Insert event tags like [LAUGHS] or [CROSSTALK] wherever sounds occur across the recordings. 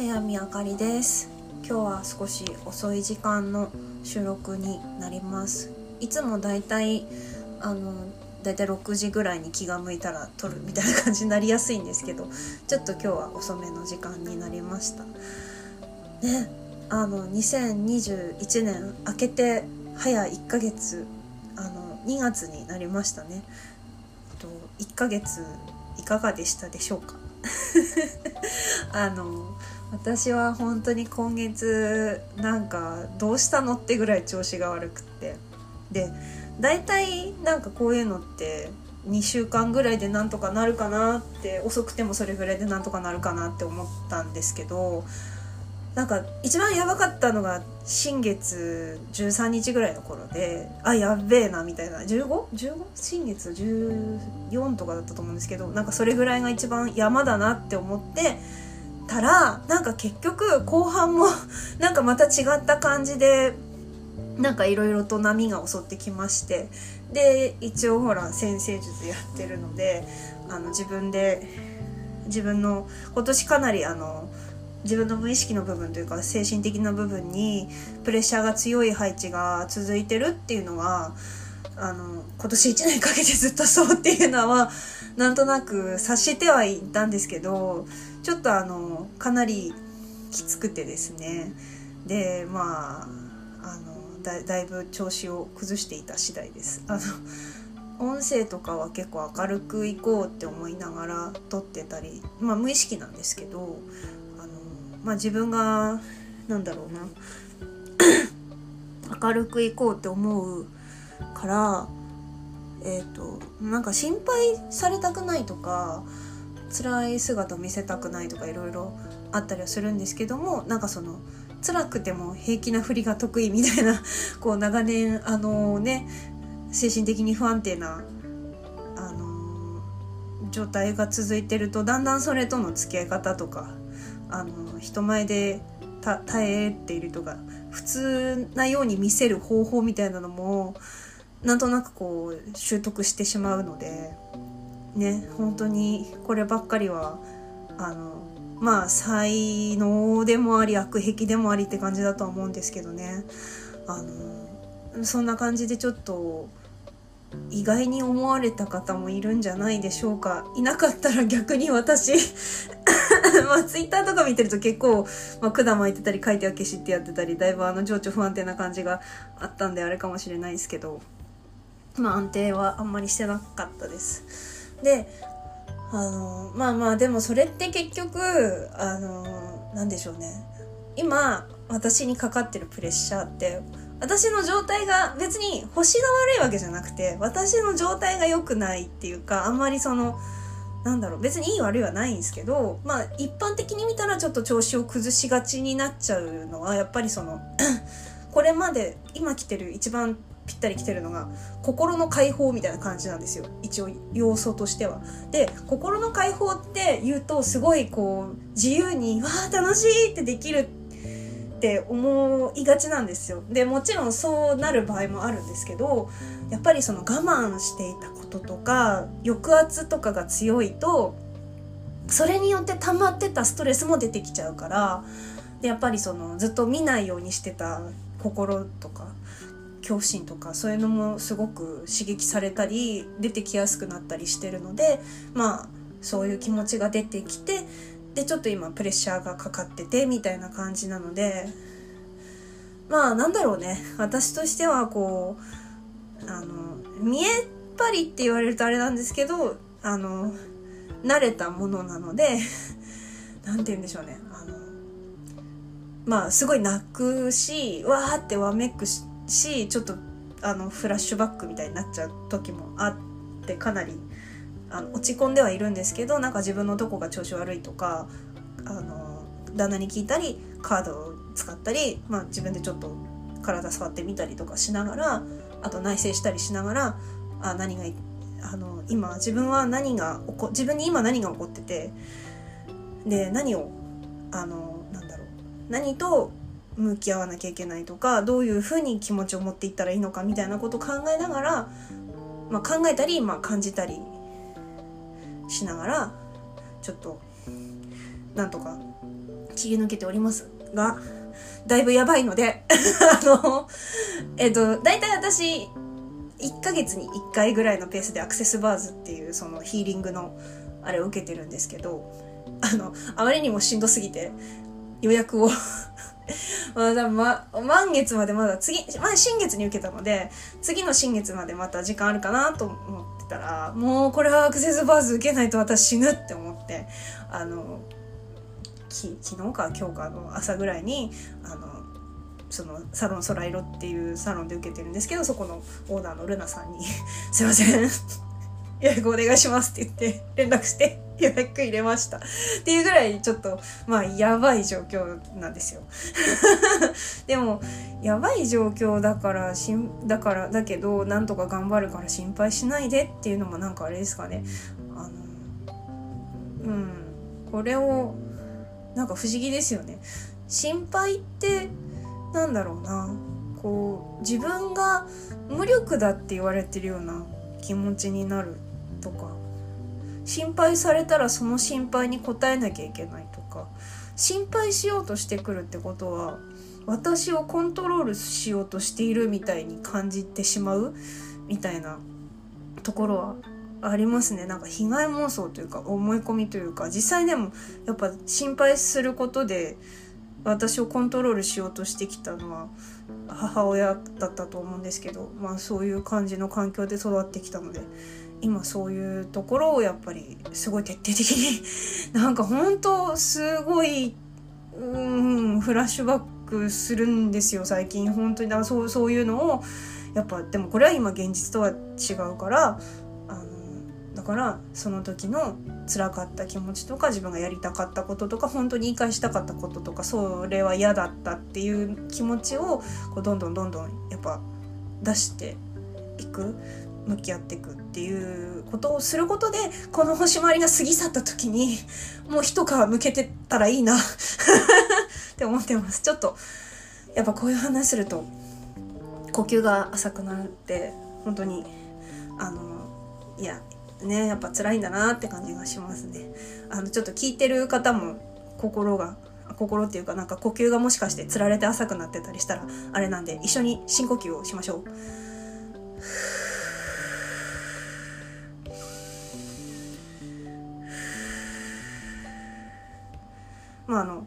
早見あかりです。今日は少し遅い時間の収録になります。いつもだいたいあのだいたい6時ぐらいに気が向いたら撮るみたいな感じになりやすいんですけどちょっと今日は遅めの時間になりました。ねあの2021年明けて早1ヶ月あの2月になりましたね。と1ヶ月いかがでしたでしょうか？[LAUGHS] あの私は本当に今月なんかどうしたのってぐらい調子が悪くってで大体なんかこういうのって2週間ぐらいでなんとかなるかなって遅くてもそれぐらいでなんとかなるかなって思ったんですけどなんか一番やばかったのが新月13日ぐらいの頃であやべえなみたいな 15?15? 新月14とかだったと思うんですけどなんかそれぐらいが一番山だなって思ってたらなんか結局後半も [LAUGHS] なんかまた違った感じでなんかいろいろと波が襲ってきましてで一応ほら先生術やってるのであの自分で自分の今年かなりあの自分の無意識の部分というか精神的な部分にプレッシャーが強い配置が続いてるっていうのはあの今年1年かけてずっとそうっていうのはなんとなく察してはいたんですけどちょっとあのかなりきつくてですねでまああのだだいぶ調子を崩していた次第です。あの音声とかは結構明るくいこうって思いながら撮ってたりまあ無意識なんですけどあの、まあ、自分がなんだろうな [COUGHS] 明るくいこうって思うからえっ、ー、となんか心配されたくないとか辛い姿を見せたくないとかいろいろあったりはするんですけどもなんかその辛くても平気なふりが得意みたいな [LAUGHS] こう長年あのね精神的に不安定なあの状態が続いてるとだんだんそれとの付き合い方とかあの人前で耐えているとか普通なように見せる方法みたいなのもなんとなくこう習得してしまうのでね本当にこればっかりはあのまあ才能でもあり悪癖でもありって感じだとは思うんですけどね。あのそんな感じでちょっと意外に思われた方もいるんじゃないでしょうか。いなかったら逆に私 [LAUGHS] まあツイッターとか見てると結構、まあ、管巻いてたり書いては消しってやってたりだいぶあの情緒不安定な感じがあったんであれかもしれないですけどまあ安定はあんまりしてなかったです。であのまあまあでもそれって結局あのなんでしょうね。今私にかかってるプレッシャーって私の状態が別に星が悪いわけじゃなくて私の状態が良くないっていうかあんまりそのなんだろう別にいい悪いはないんですけどまあ一般的に見たらちょっと調子を崩しがちになっちゃうのはやっぱりその [CLEARS THROAT] これまで今来てる一番ぴったり来てるのが心の解放みたいな感じなんですよ一応要素としては。で心の解放って言うとすごいこう自由に「わあ楽しい!」ってできるって思いがちなんですよ。でもちろんそうなる場合もあるんですけどやっぱりその我慢していたこととか抑圧とかが強いとそれによって溜まってたストレスも出てきちゃうからでやっぱりそのずっと見ないようにしてた心とか恐怖心とかそういうのもすごく刺激されたり出てきやすくなったりしてるのでまあそういう気持ちが出てきてでちょっと今プレッシャーがかかっててみたいな感じなのでまあなんだろうね。私としてはこうあの見えっ張りって言われるとあれなんですけどあの慣れたものなので [LAUGHS] 何て言うんでしょうね。あのまあすごい泣くしわーってわめくししちょっとあのフラッシュバックみたいになっちゃう時もあってかなりあの落ち込んではいるんですけどなんか自分のどこが調子悪いとかあの旦那に聞いたりカードを使ったり、まあ、自分でちょっと体触ってみたりとかしながらあと内省したりしながらあ何があの今自分は何が起こ自分に今何が起こっててで何をあのなんだろう何と向き合わなきゃいけないとかどういうふうに気持ちを持っていったらいいのかみたいなことを考えながら、まあ、考えたり、まあ、感じたりしながらちょっとなんとか切り抜けております。がだいぶやばいので [LAUGHS] あのえっ、と大体私1ヶ月に1回ぐらいのペースでアクセスバーズっていうそのヒーリングのあれを受けてるんですけどあのあまりにもしんどすぎて予約を [LAUGHS] まだま、満月までまだ次、まあ新月に受けたので、次の新月までまた時間あるかなと思ってたら、もうこれはアクセスバーズ受けないと私死ぬって思って、あの、き昨日か今日かの朝ぐらいに、あの、そのサロン空色っていうサロンで受けてるんですけど、そこのオーナーのルナさんに [LAUGHS] すいません。[LAUGHS] 予約お願いしますって言って連絡して。予約入れました。っていうぐらいちょっとまあやばい状況なんですよ。[LAUGHS] でもやばい状況だからしんだからだけどなんとか頑張るから心配しないでっていうのもなんかあれですかね。あのうん。これをなんか不思議ですよね。心配ってなんだろうな。こう自分が無力だって言われてるような気持ちになるとか。心配されたらその心配に応えなきゃいけないとか心配しようとしてくるってことは私をコントロールしようとしているみたいに感じてしまうみたいなところはありますね。なんか被害妄想というか思い込みというか実際でもやっぱ心配することで私をコントロールしようとしてきたのは母親だったと思うんですけど、まあ、そういう感じの環境で育ってきたので今そういうところをやっぱりすごい徹底的に [LAUGHS] なんか本当すごいうんフラッシュバックするんですよ最近。本当にだからそうそういうのをやっぱでもこれは今現実とは違うからあのだからその時の辛かった気持ちとか自分がやりたかったこととか本当に言い返したかったこととかそれは嫌だったっていう気持ちをこうどんどんどんどんやっぱ出していく。向き合っていくっていうことをすることでこの星回りが過ぎ去った時にもう一皮向けてたらいいな [LAUGHS] って思ってます。ちょっとやっぱこういう話すると呼吸が浅くなって本当にあのいやねやっぱ辛いんだなって感じがしますね。あのちょっと聞いてる方も心が心っていうかなんか呼吸がもしかしてつられて浅くなってたりしたらあれなんで一緒に深呼吸をしましょう。まああの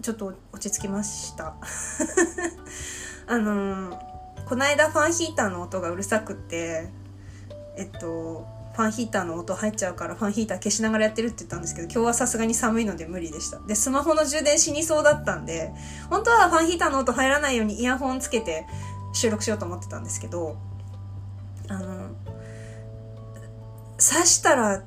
ちょっと落ち着きました。[LAUGHS] あのこの間ファンヒーターの音がうるさくってえっとファンヒーターの音入っちゃうからファンヒーター消しながらやってるって言ったんですけど今日はさすがに寒いので無理でした。でスマホの充電死にそうだったんで本当はファンヒーターの音入らないようにイヤホンつけて収録しようと思ってたんですけどあの刺したら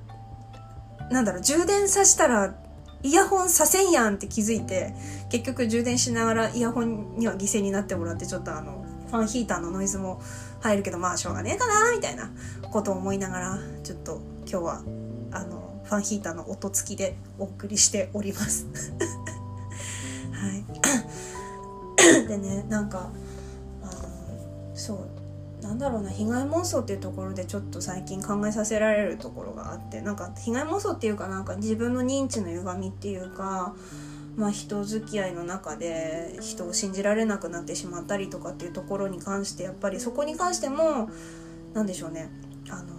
なんだろう充電さしたらイヤホンさせんやんって気づいて結局充電しながらイヤホンには犠牲になってもらってちょっとあのファンヒーターのノイズも入るけどまあしょうがねえかなみたいなことを思いながらちょっと今日はあのファンヒーターの音付きでお送りしております。[LAUGHS] はい。[COUGHS] でねなんかあのそう。なんだろうな被害妄想っていうところでちょっと最近考えさせられるところがあってなんか被害妄想っていうかなんか自分の認知の歪みっていうかまあ、人付き合いの中で人を信じられなくなってしまったりとかっていうところに関してやっぱりそこに関しても何でしょうねあの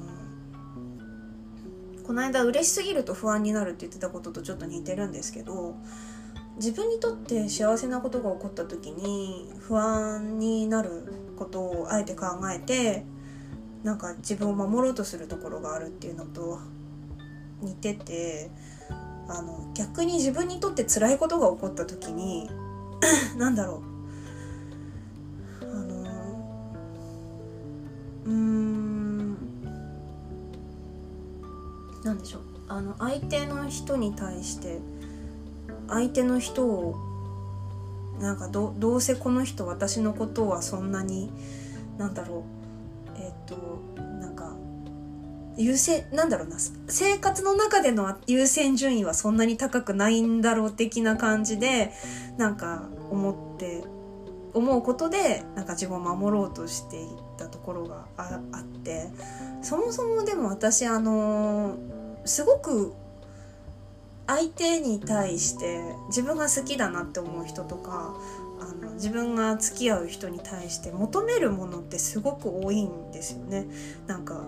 この間嬉しすぎると不安になるって言ってたこととちょっと似てるんですけど自分にとって幸せなことが起こった時に不安になることをあえて考えてなんか自分を守ろうとするところがあるっていうのと似ててあの逆に自分にとって辛いことが起こった時に [CLEARS THROAT] 何だろう。あのうーん何でしょう。あの相手の人に対して相手の人をなんかどうせこの人私のことはそんなになんだろうえっ、となんか優先なんだろうな生活の中での優先順位はそんなに高くないんだろう的な感じでなんか思って思うことでなんか自分を守ろうとしていったところがあってそもそもでも私あのすごく相手に対して自分が好きだなって思う人とかあの自分が付き合う人に対して求めるものってすごく多いんですよね。なんか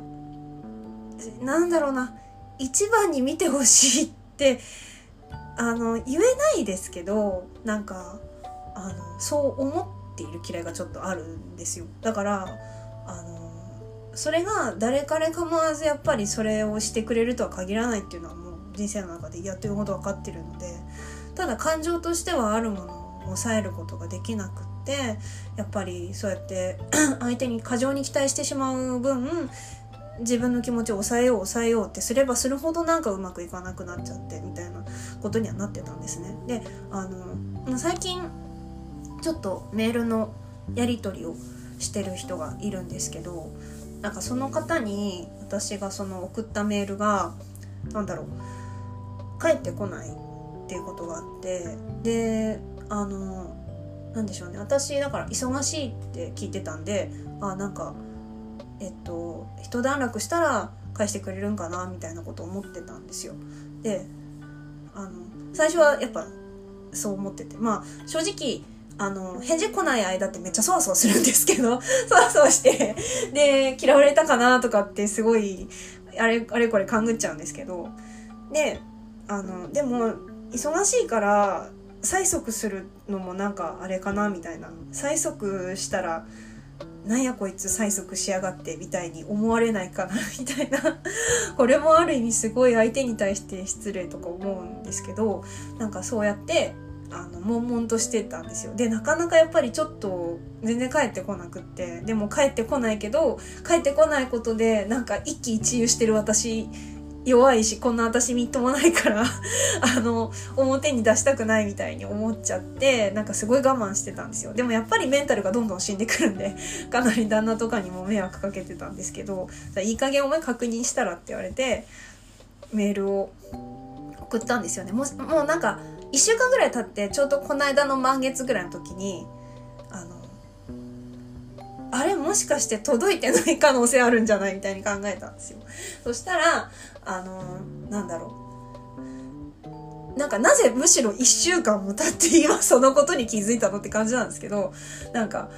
なんだろうな一番に見てほしいってあの言えないですけどなんかあのそう思っている嫌いがちょっとあるんですよだからあのそれが誰彼構わずやっぱりそれをしてくれるとは限らないっていうのは人生の中でやってるほど分かってるのでただ感情としてはあるものを抑えることができなくってやっぱりそうやって [CLEARS THROAT] 相手に過剰に期待してしまう分自分の気持ちを抑えよう抑えようってすればするほどなんかうまくいかなくなっちゃってみたいなことにはなってたんですね。であの最近ちょっとメールのやり取りをしてる人がいるんですけどなんかその方に私がその送ったメールが何だろう帰ってこないっていうことがあってであのなんでしょうね私だから忙しいって聞いてたんであなんかえっと一段落したら返してくれるんかなみたいなことを思ってたんですよ。であの最初はやっぱそう思っててまあ正直あの返事来ない間ってめっちゃそわそわするんですけど [LAUGHS] そわそわしてで嫌われたかなとかってすごいあれあれこれ勘ぐっちゃうんですけどであのでも忙しいから催促するのもなんかあれかなみたいな。催促したらなんやこいつ催促しやがってみたいに思われないかなみたいな。[LAUGHS] これもある意味すごい相手に対して失礼とか思うんですけどなんかそうやってあの悶々としてたんですよ。でなかなかやっぱりちょっと全然帰ってこなくって。でも帰ってこないけど帰ってこないことでなんか一喜一憂してる私弱いしこんな私みっともないから [LAUGHS] あの表に出したくないみたいに思っちゃってなんかすごい我慢してたんですよ。でもやっぱりメンタルがどんどん死んでくるんで [LAUGHS] かなり旦那とかにも迷惑かけてたんですけどいい加減お前確認したらって言われてメールを送ったんですよね。もうもうなんか1週間ぐらい経ってちょうどこの間の満月ぐらいの時にあのあれもしかして届いてない可能性あるんじゃない？みたいに考えたんですよ。そしたらあのなんだろうなんかなぜむしろ1週間も経って今そのことに気づいたのって感じなんですけどなんか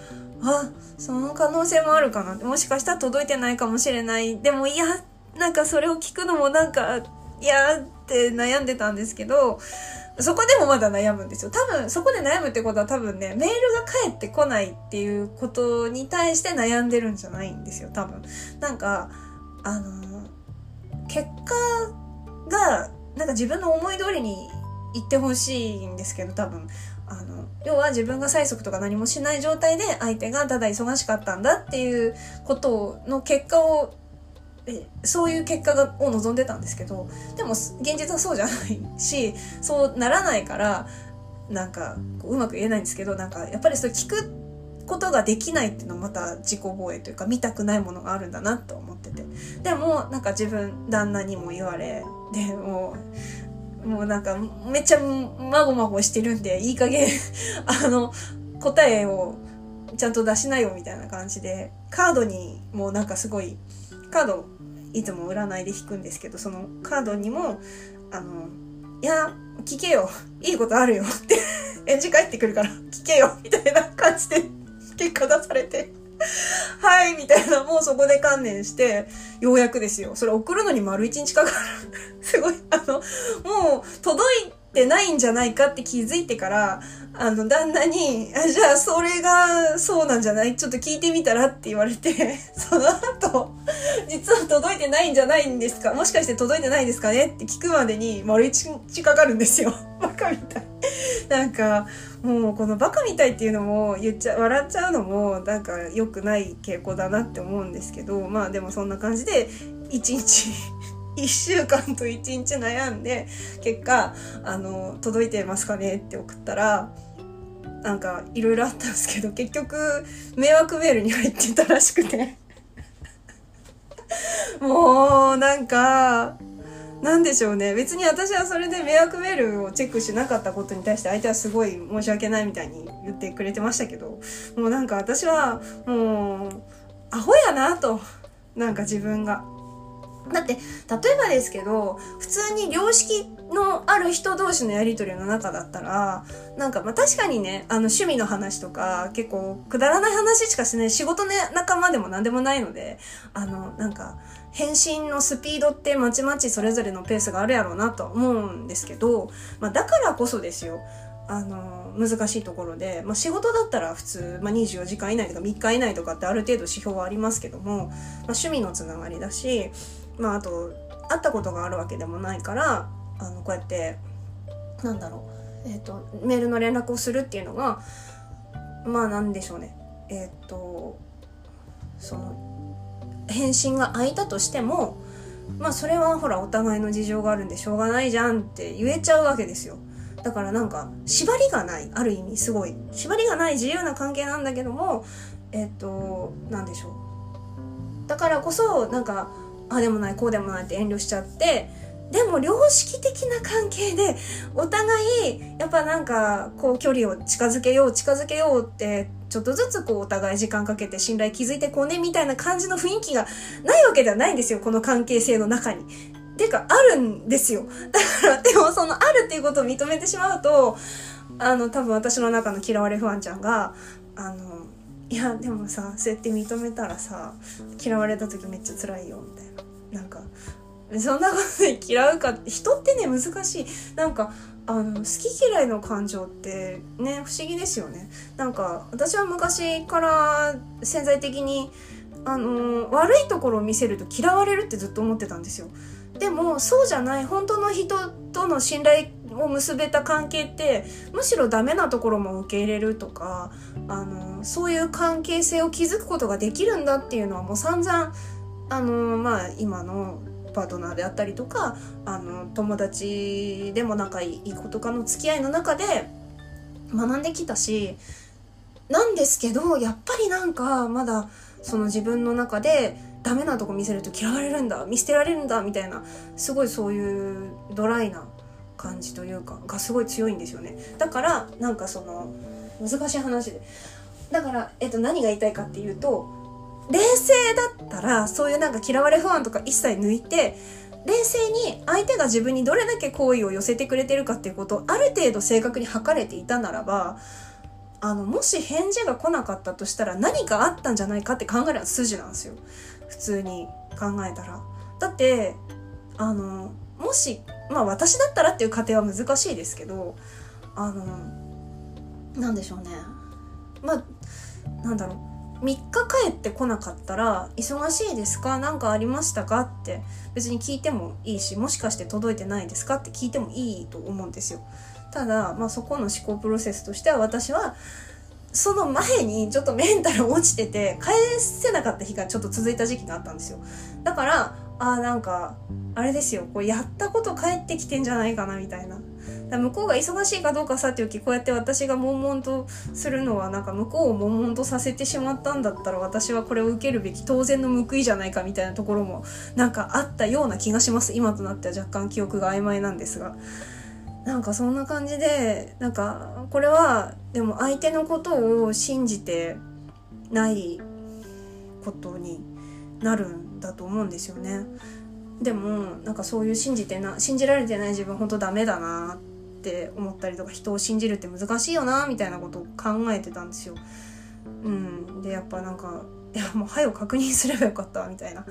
あその可能性もあるかなもしかしたら届いてないかもしれないでもいやなんかそれを聞くのもなんかいやって悩んでたんですけどそこでもまだ悩むんですよ。多分、そこで悩むってことは多分ね、メールが返ってこないっていうことに対して悩んでるんじゃないんですよ、多分。なんか、あの、結果が、なんか自分の思い通りに言ってほしいんですけど、多分。あの、要は自分が催促とか何もしない状態で相手がただ忙しかったんだっていうことの結果をそういう結果がを望んでたんですけどでも現実はそうじゃないしそうならないからなんかうまく言えないんですけどなんかやっぱりそれ聞くってことができないっていうのはまた自己防衛というか見たくないものがあるんだなと思ってて。でもなんか自分旦那にも言われでもうもうなんかめっちゃまごまごしてるんでいい加減 [LAUGHS] あの答えをちゃんと出しなよみたいな感じでカードにもなんかすごいカードいつも占いで引くんですけどそのカードにもあの「いや聞けよ。いいことあるよ」って。[LAUGHS] 返事返ってくるから聞けよ。みたいな感じで。結果出されてはい、みたいな、もうそこで観念して、ようやくですよ。それ送るのに丸一日かかる。すごい、あの、もう届いてないんじゃないかって気づいてから、あの、旦那に、あじゃあそれがそうなんじゃない？ちょっと聞いてみたらって言われて、その後、実は届いてないんじゃないんですか？もしかして届いてないですかね？って聞くまでに丸一日かかるんですよ。バカみたい。なんか、もうこのバカみたいっていうのも言っちゃ、笑っちゃうのもなんか良くない傾向だなって思うんですけど、まあでもそんな感じで、一日 [LAUGHS] 1週間と1日悩んで結果あの届いてますかねって送ったらなんかいろいろあったんですけど結局迷惑メールに入ってたらしくて。[LAUGHS] もうなんか何でしょうね。別に私はそれで迷惑メールをチェックしなかったことに対して相手はすごい申し訳ないみたいに言ってくれてましたけどもうなんか私はもうアホやなと。なんか自分が。だって、例えばですけど、普通に良識のある人同士のやりとりの中だったら、なんかまあ確かにね、あの趣味の話とか、結構くだらない話しかしない仕事の仲間でも何でもないので、あの、なんか、返信のスピードってまちまちそれぞれのペースがあるやろうなと思うんですけど、まあだからこそですよ。あの、難しいところで、まあ、仕事だったら普通、まあ、24時間以内とか3日以内とかってある程度指標はありますけども、まあ、趣味のつながりだし、まああと会ったことがあるわけでもないからあのこうやってなんだろう、えーと、メールの連絡をするっていうのがまあなんでしょうね。えっ、ー、とその返信が空いたとしてもまあそれはほらお互いの事情があるんでしょうがないじゃんって言えちゃうわけですよ。だからなんか縛りがないある意味すごい。縛りがない自由な関係なんだけどもえっ、ー、と何でしょう。だからこそなんかあでもないこうでもないって遠慮しちゃってでも良識的な関係でお互いやっぱなんかこう距離を近づけよう近づけようってちょっとずつこうお互い時間かけて信頼築いてこうねみたいな感じの雰囲気がないわけではないんですよこの関係性の中に。てかあるんですよ。だからでもそのあるっていうことを認めてしまうとあの多分私の中の嫌われ不安ちゃんがあのいやでもさそうやって認めたらさ嫌われた時めっちゃ辛いよみたいななんかそんなことで嫌うか人ってね難しい。なんかあの好き嫌いの感情ってね不思議ですよね。なんか私は昔から潜在的にあの悪いところを見せると嫌われるってずっと思ってたんですよ。でもそうじゃない本当の人との信頼を結べた関係ってむしろダメなところも受け入れるとかあのそういう関係性を築くことができるんだっていうのはもう散々あのまあ今のパートナーであったりとかあの友達でも仲いい子とかの付き合いの中で学んできたしなんですけどやっぱりなんかまだその自分の中でダメなとこ見せると嫌われるんだ見捨てられるんだみたいなすごいそういうドライな感じというかがすごい強いんですよね。だからなんかその難しい話で。だから、えっと、何が言いたいかっていうと冷静だったらそういうなんか嫌われ不安とか一切抜いて冷静に相手が自分にどれだけ好意を寄せてくれてるかっていうことをある程度正確に測れていたならばあのもし返事が来なかったとしたら何かあったんじゃないかって考えるのは筋なんですよ。普通に考えたら。だってあのもしまあ私だったらっていう過程は難しいですけどあのなんでしょうね。まあなんだろう。3日帰ってこなかったら「忙しいですか？何かありましたか?」って別に聞いてもいいしもしかして届いてないですか？って聞いてもいいと思うんですよ。ただ、まあ、そこの思考プロセスとしては私はその前にちょっとメンタル落ちてて返せなかった日がちょっと続いた時期があったんですよ。だからあなんかあれですよこうやったこと返ってきてんじゃないかなみたいなだ向こうが忙しいかどうかさておきこうやって私が悶々とするのはなんか向こうを悶々とさせてしまったんだったら私はこれを受けるべき当然の報いじゃないかみたいなところもなんかあったような気がします今となっては若干記憶が曖昧なんですがなんかそんな感じでなんかこれはでも相手のことを信じてないことになるんだと思うんですよね。でもなんかそういう信じてな信じられてない自分本当ダメだなってって思ったりとか人を信じるって難しいよなみたいなことを考えてたんですよ。うん、でやっぱなんかいやもう早を確認すればよかったみたいな。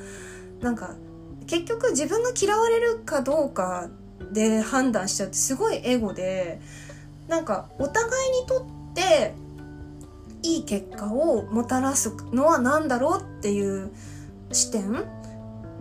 なんか結局自分が嫌われるかどうかで判断しちゃってすごいエゴでなんかお互いにとっていい結果をもたらすのは何だろうっていう視点っ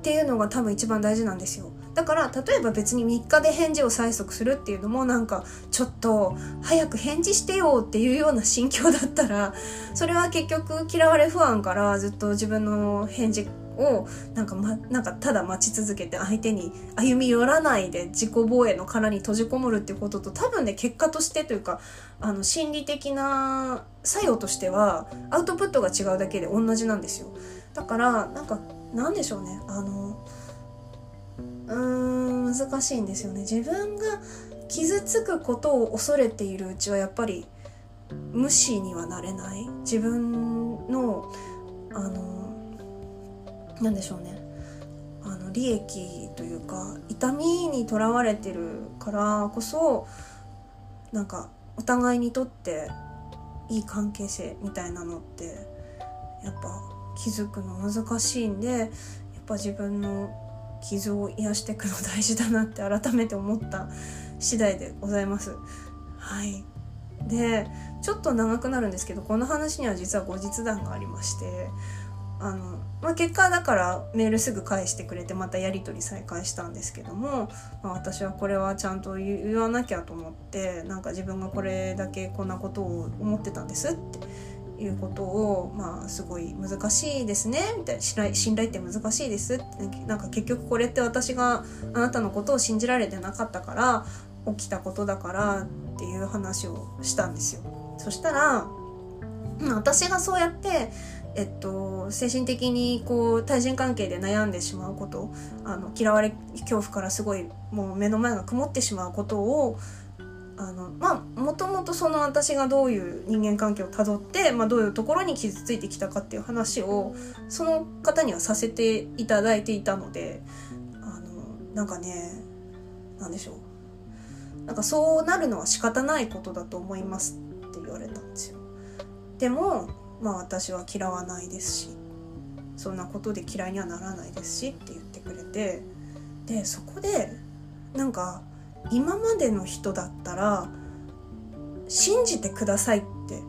ていうのが多分一番大事なんですよ。だから例えば別に3日で返事を催促するっていうのもなんかちょっと早く返事してよっていうような心境だったらそれは結局嫌われ不安からずっと自分の返事をなんか,、ま、なんかただ待ち続けて相手に歩み寄らないで自己防衛の殻に閉じこもるっていうことと多分ね結果としてというかあの心理的な作用としてはアウトプットが違うだけで同じなんですよ。だからなんかなんでしょうね。あのうーん難しいんですよね。自分が傷つくことを恐れているうちはやっぱり無視にはなれない。自分のあのなんでしょうね。あの利益というか痛みにとらわれてるからこそなんかお互いにとっていい関係性みたいなのってやっぱ気づくの難しいんでやっぱ自分の傷を癒していくの大事だなって改めて思った次第でございます。はいでちょっと長くなるんですけどこの話には実は後日談がありましてあの、まあ、結果だからメールすぐ返してくれてまたやり取り再開したんですけども、まあ、私はこれはちゃんと言わなきゃと思ってなんか自分がこれだけこんなことを思ってたんですっていうことを、まあ、すごい難しいですねみたいな信頼信頼って難しいですなんか結局これって私があなたのことを信じられてなかったから起きたことだからっていう話をしたんですよ。そしたら私がそうやってえっと、精神的にこう対人関係で悩んでしまうことあの嫌われ恐怖からすごいもう目の前が曇ってしまうことをあのまあもともとその私がどういう人間関係をたどって、まあ、どういうところに傷ついてきたかっていう話をその方にはさせていただいていたのであのなんかねなんでしょうなんかそうなるのは仕方ないことだと思いますって言われたんですよ。でもまあ私は嫌わないですしそんなことで嫌いにはならないですしって言ってくれてでそこでなんか今までの人だったら信じてくださいって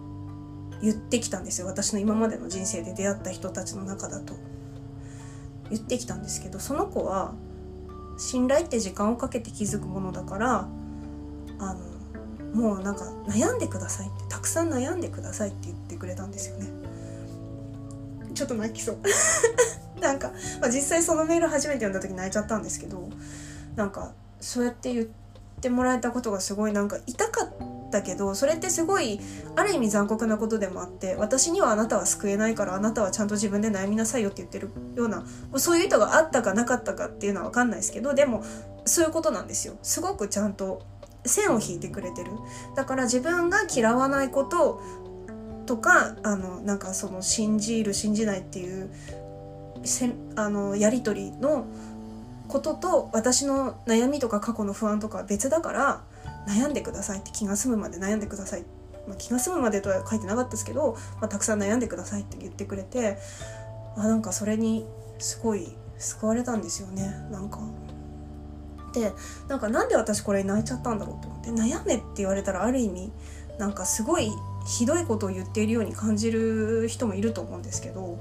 言ってきたんですよ。私の今までの人生で出会った人たちの中だと。言ってきたんですけどその子は信頼って時間をかけて気づくものだからあのもうなんか悩んでくださいってたくさん悩んでくださいって言ってくれたんですよね。ちょっと泣きそう。[LAUGHS] なんか、まあ、実際そのメール初めて読んだ時泣いちゃったんですけどなんかそうやって言ってもらえたことがすごいなんか痛かったけどそれってすごいある意味残酷なことでもあって私にはあなたは救えないからあなたはちゃんと自分で悩みなさいよって言ってるようなそういう意図があったかなかったかっていうのは分かんないですけどでもそういうことなんですよ。すごくちゃんと線を引いてくれてる。だから自分が嫌わないこととかあのなんかその信じる信じないっていうせあのやり取りのことと私の悩みとか過去の不安とかは別だから悩んでくださいって気が済むまで悩んでください、まあ、気が済むまでとは書いてなかったですけど、まあ、たくさん悩んでくださいって言ってくれてあなんかそれにすごい救われたんですよね。なんか。ってなんかなんで私これ泣いちゃったんだろうと思って悩めって言われたらある意味なんかすごいひどいことを言っているように感じる人もいると思うんですけど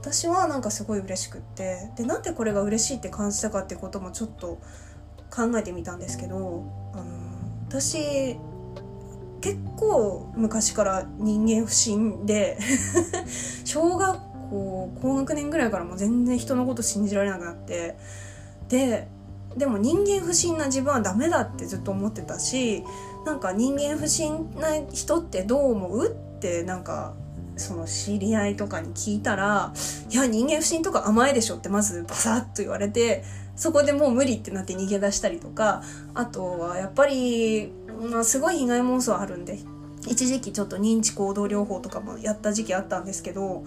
私はなんかすごい嬉しくってでなんでこれが嬉しいって感じたかってこともちょっと考えてみたんですけどあの私結構昔から人間不信で [LAUGHS] 小学校高学年ぐらいからもう全然人のこと信じられなくなってででも人間不信な自分はダメだってずっと思ってたしなんか人間不信な人ってどう思うってなんかその知り合いとかに聞いたら「いや人間不信とか甘いでしょ」ってまずバサッと言われてそこでもう無理ってなって逃げ出したりとかあとはやっぱり、まあ、すごい被害妄想あるんで一時期ちょっと認知行動療法とかもやった時期あったんですけど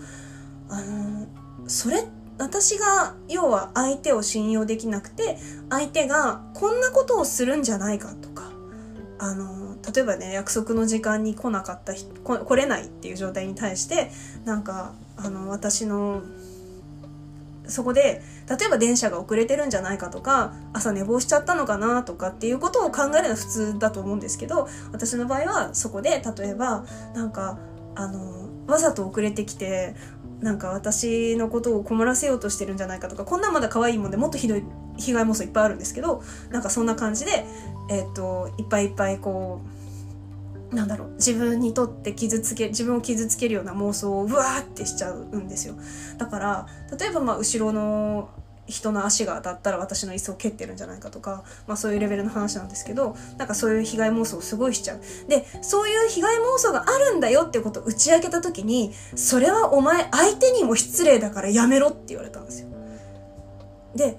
あのそれ私が要は相手を信用できなくて相手がこんなことをするんじゃないかとかあの例えばね約束の時間に来なかった来れないっていう状態に対してなんかあの私のそこで例えば電車が遅れてるんじゃないかとか朝寝坊しちゃったのかなとかっていうことを考えるのは普通だと思うんですけど私の場合はそこで例えばなんかあのわざと遅れてきてなんか私のことを困らせようとしてるんじゃないかとかこんなまだ可愛いもんでもっとひどい被害妄想いっぱいあるんですけどなんかそんな感じで、えー、っといっぱいいっぱいこうなんだろう自分にとって傷つけ自分を傷つけるような妄想をうわーってしちゃうんですよ。だから例えばまあ後ろの人の足が当たったら私の椅子を蹴ってるんじゃないかとか、まあそういうレベルの話なんですけど、なんかそういう被害妄想をすごいしちゃう。で、そういう被害妄想があるんだよってことを打ち明けた時に、それはお前相手にも失礼だからやめろって言われたんですよ。で、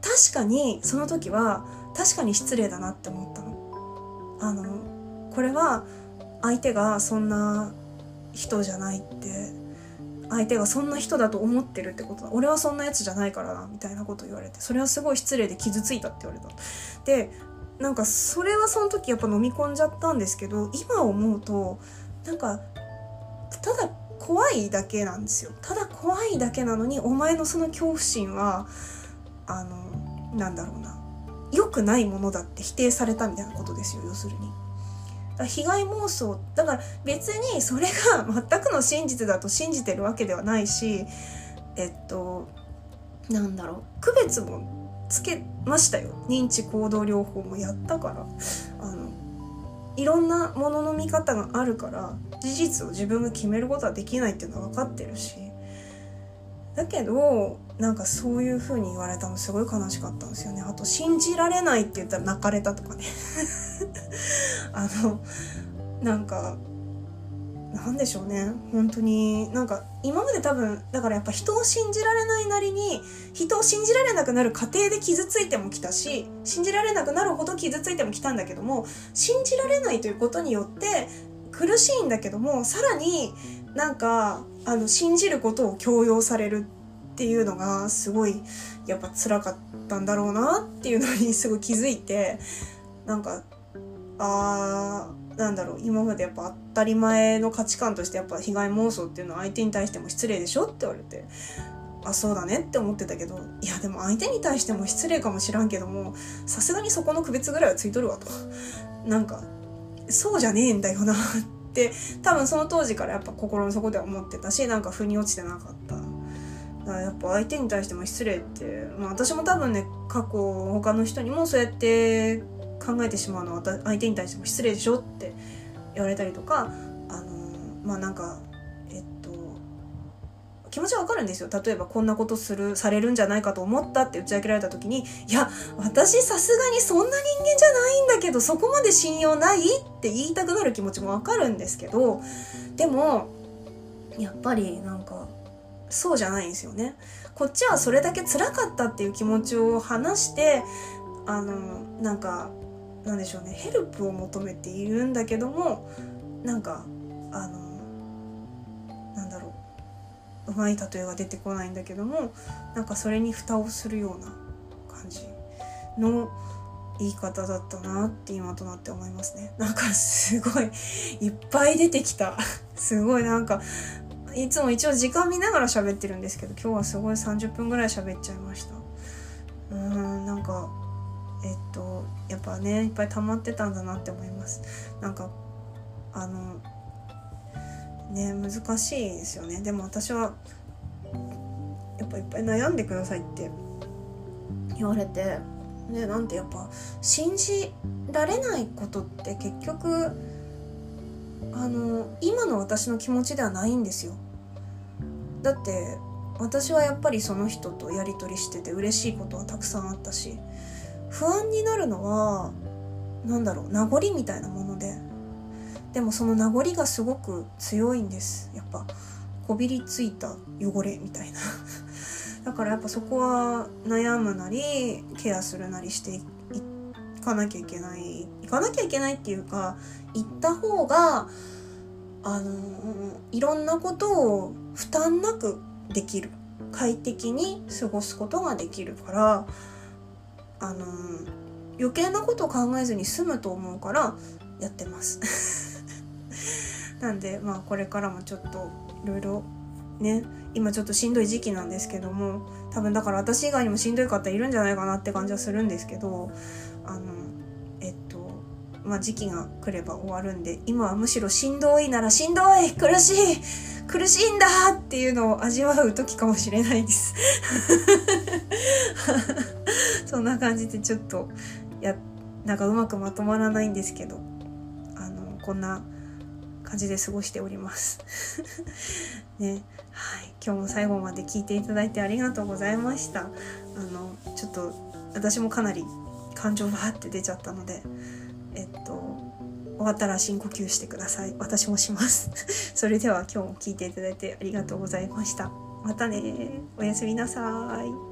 確かにその時は確かに失礼だなって思ったの。あの、これは相手がそんな人じゃないって相手がそんな人だと思ってるってこと俺はそんなやつじゃないからなみたいなこと言われて。それはすごい失礼で傷ついたって言われたでなんかそれはその時やっぱ飲み込んじゃったんですけど今思うとなんかただ怖いだけなんですよ。ただ怖いだけなのにお前のその恐怖心はあのなんだろうな。良くないものだって否定されたみたいなことですよ要するに。被害妄想だから別にそれが全くの真実だと信じてるわけではないしえっとなんだろう区別もつけましたよ。認知行動療法もやったから。あのいろんなものの見方があるから事実を自分が決めることはできないっていうのは分かってるし。だけどなんかそういう風に言われたのすごい悲しかったんですよね。あと信じられないって言ったら泣かれたとかね。[LAUGHS] あのなんかなんでしょうね。本当に。なんか今まで多分だからやっぱ人を信じられないなりに人を信じられなくなる過程で傷ついてもきたし信じられなくなるほど傷ついてもきたんだけども信じられないということによって苦しいんだけどもさらになんかあの信じることを強要される。ってていうのがすごいやっぱ辛かったんだろうなっていうのにすごい気づいてなんかあーなんだろう今までやっぱ当たり前の価値観としてやっぱ被害妄想っていうのは相手に対しても失礼でしょって言われてあそうだねって思ってたけどいやでも相手に対しても失礼かもしらんけどもさすがにそこの区別ぐらいはついとるわと。なんかそうじゃねえんだよなって多分その当時からやっぱ心の底では思ってたしなんか腑に落ちてなかった。やっぱ相手に対しても失礼って、まあ、私も多分ね過去他の人にもそうやって考えてしまうのは相手に対しても失礼でしょって言われたりとかあのまあなんかえっと気持ちはわかるんですよ。例えばこんなことするされるんじゃないかと思ったって打ち明けられた時にいや私さすがにそんな人間じゃないんだけどそこまで信用ないって言いたくなる気持ちもわかるんですけどでもやっぱりなんかそうじゃないんですよね。こっちはそれだけ辛かったっていう気持ちを話してあのなんかなんでしょうね。ヘルプを求めているんだけどもなんかあのなんだろう。うまい例えが出てこないんだけどもなんかそれに蓋をするような感じの言い方だったなって今となって思いますね。なんかすごいいっぱい出てきた。[LAUGHS] すごいなんかいつも一応時間見ながら喋ってるんですけど今日はすごい30分ぐらい喋っちゃいました。うーんなんかえっとやっぱねいっぱい溜まってたんだなって思います。なんかあのね難しいですよね。でも私はやっぱいっぱい悩んでくださいって言われてねなんてやっぱ信じられないことって結局あの今の私の気持ちではないんですよ。だって私はやっぱりその人とやり取りしてて嬉しいことはたくさんあったし不安になるのは何だろう名残みたいなものででもその名残がすごく強いんです。やっぱこびりついた汚れみたいな。[LAUGHS] だからやっぱそこは悩むなりケアするなりしていかなきゃいけない行かなきゃいけないっていうか行った方があのいろんなことを負担なくできる。快適に過ごすことができるからあの余計なことを考えずに済むと思うからやってます。[LAUGHS] なんでまあこれからもちょっといろいろね今ちょっとしんどい時期なんですけども多分だから私以外にもしんどい方いるんじゃないかなって感じはするんですけどまあ時期が来れば終わるんで今はむしろしんどいならしんどい苦しい苦しいんだっていうのを味わう時かもしれないです。[LAUGHS] そんな感じでちょっとやなんかうまくまとまらないんですけどあのこんな感じで過ごしております。[LAUGHS] ねはい。今日も最後まで聞いていただいてありがとうございました。あのちょっと私もかなり感情がーって出ちゃったのでえっと終わったら深呼吸してください。私もします。[LAUGHS] それでは今日も聞いていただいてありがとうございました。またねおやすみなさい。